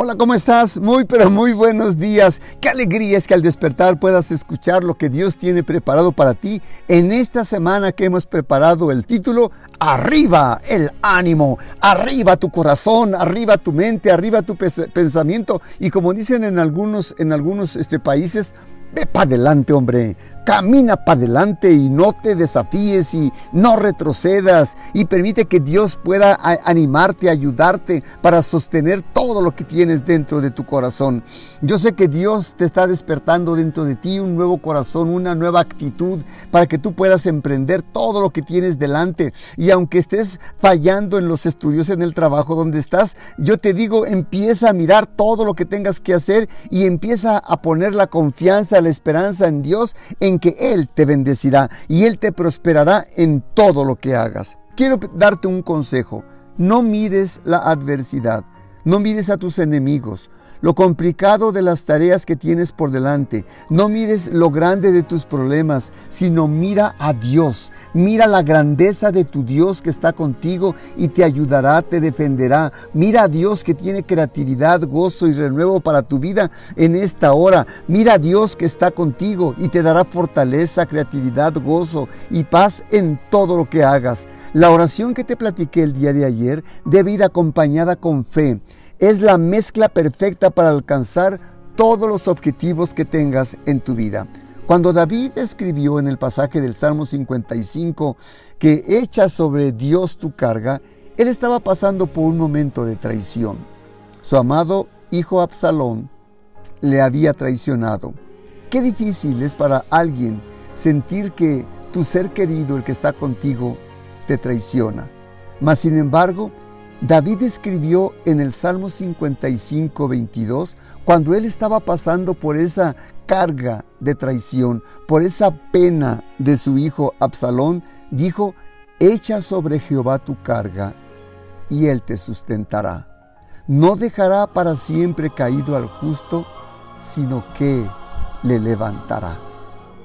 Hola, ¿cómo estás? Muy, pero muy buenos días. Qué alegría es que al despertar puedas escuchar lo que Dios tiene preparado para ti en esta semana que hemos preparado el título Arriba el ánimo, arriba tu corazón, arriba tu mente, arriba tu pensamiento. Y como dicen en algunos, en algunos este, países, ve para adelante, hombre camina para adelante y no te desafíes y no retrocedas y permite que Dios pueda animarte, ayudarte para sostener todo lo que tienes dentro de tu corazón. Yo sé que Dios te está despertando dentro de ti un nuevo corazón, una nueva actitud para que tú puedas emprender todo lo que tienes delante. Y aunque estés fallando en los estudios, en el trabajo donde estás, yo te digo, empieza a mirar todo lo que tengas que hacer y empieza a poner la confianza, la esperanza en Dios, en que Él te bendecirá y Él te prosperará en todo lo que hagas. Quiero darte un consejo. No mires la adversidad, no mires a tus enemigos, lo complicado de las tareas que tienes por delante. No mires lo grande de tus problemas, sino mira a Dios. Mira la grandeza de tu Dios que está contigo y te ayudará, te defenderá. Mira a Dios que tiene creatividad, gozo y renuevo para tu vida en esta hora. Mira a Dios que está contigo y te dará fortaleza, creatividad, gozo y paz en todo lo que hagas. La oración que te platiqué el día de ayer debe ir acompañada con fe es la mezcla perfecta para alcanzar todos los objetivos que tengas en tu vida. Cuando David escribió en el pasaje del Salmo 55 que echa sobre Dios tu carga, él estaba pasando por un momento de traición. Su amado hijo Absalón le había traicionado. Qué difícil es para alguien sentir que tu ser querido, el que está contigo, te traiciona. Mas sin embargo, David escribió en el Salmo 55, 22, cuando él estaba pasando por esa carga de traición, por esa pena de su hijo Absalón, dijo, echa sobre Jehová tu carga y él te sustentará. No dejará para siempre caído al justo, sino que le levantará.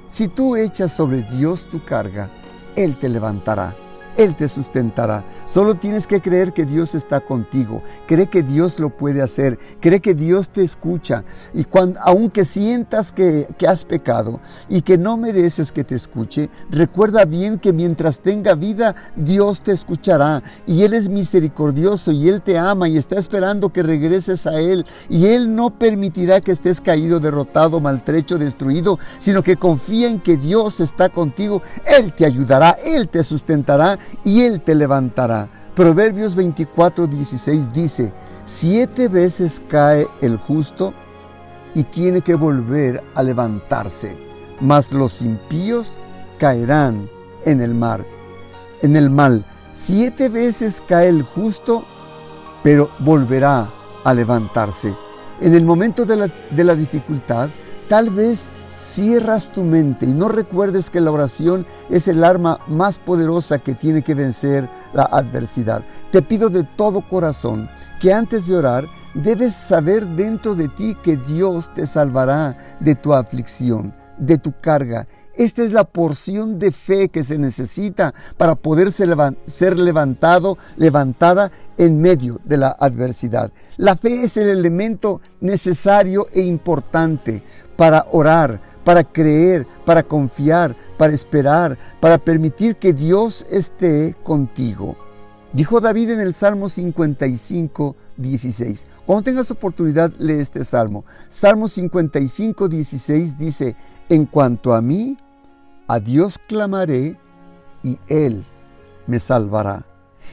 Si tú echas sobre Dios tu carga, Él te levantará. Él te sustentará. Solo tienes que creer que Dios está contigo. Cree que Dios lo puede hacer. Cree que Dios te escucha. Y cuando, aunque sientas que, que has pecado y que no mereces que te escuche, recuerda bien que mientras tenga vida, Dios te escuchará. Y Él es misericordioso y Él te ama y está esperando que regreses a Él. Y Él no permitirá que estés caído, derrotado, maltrecho, destruido, sino que confía en que Dios está contigo. Él te ayudará, Él te sustentará y Él te levantará. Proverbios 24, 16 dice, siete veces cae el justo y tiene que volver a levantarse, mas los impíos caerán en el mar, en el mal. Siete veces cae el justo, pero volverá a levantarse. En el momento de la, de la dificultad, tal vez cierras tu mente y no recuerdes que la oración es el arma más poderosa que tiene que vencer la adversidad. Te pido de todo corazón que antes de orar debes saber dentro de ti que Dios te salvará de tu aflicción, de tu carga. Esta es la porción de fe que se necesita para poder ser levantado, levantada en medio de la adversidad. La fe es el elemento necesario e importante para orar, para creer, para confiar, para esperar, para permitir que Dios esté contigo. Dijo David en el Salmo 55, 16. Cuando tengas oportunidad, lee este salmo. Salmo 55, 16 dice, en cuanto a mí, a Dios clamaré y Él me salvará.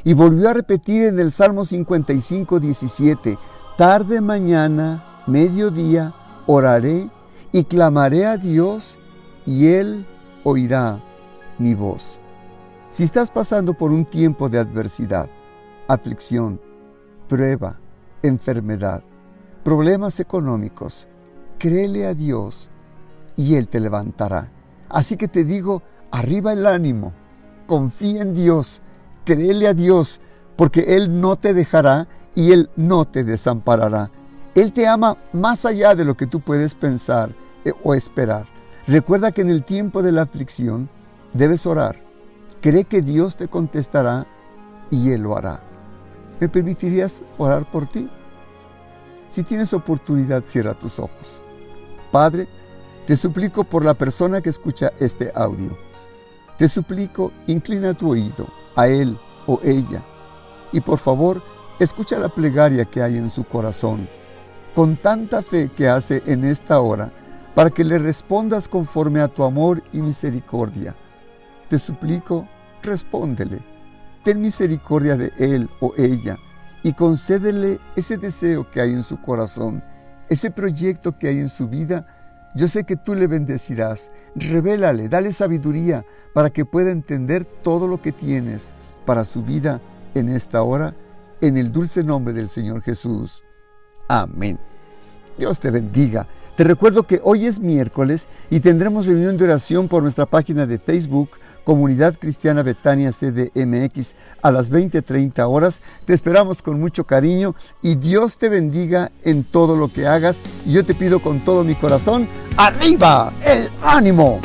Y volvió a repetir en el Salmo 55, 17, tarde mañana, mediodía, oraré y clamaré a Dios y Él oirá mi voz. Si estás pasando por un tiempo de adversidad, aflicción, prueba, enfermedad, problemas económicos, créele a Dios y Él te levantará. Así que te digo, arriba el ánimo, confía en Dios, créele a Dios, porque Él no te dejará y Él no te desamparará. Él te ama más allá de lo que tú puedes pensar eh, o esperar. Recuerda que en el tiempo de la aflicción debes orar. Cree que Dios te contestará y Él lo hará. ¿Me permitirías orar por ti? Si tienes oportunidad, cierra tus ojos. Padre, te suplico por la persona que escucha este audio. Te suplico, inclina tu oído a él o ella y por favor, escucha la plegaria que hay en su corazón, con tanta fe que hace en esta hora, para que le respondas conforme a tu amor y misericordia. Te suplico, respóndele. Ten misericordia de él o ella y concédele ese deseo que hay en su corazón, ese proyecto que hay en su vida. Yo sé que tú le bendecirás. Revélale, dale sabiduría para que pueda entender todo lo que tienes para su vida en esta hora, en el dulce nombre del Señor Jesús. Amén. Dios te bendiga. Te recuerdo que hoy es miércoles y tendremos reunión de oración por nuestra página de Facebook, Comunidad Cristiana Betania CDMX, a las 20:30 horas. Te esperamos con mucho cariño y Dios te bendiga en todo lo que hagas. Y yo te pido con todo mi corazón, arriba el ánimo.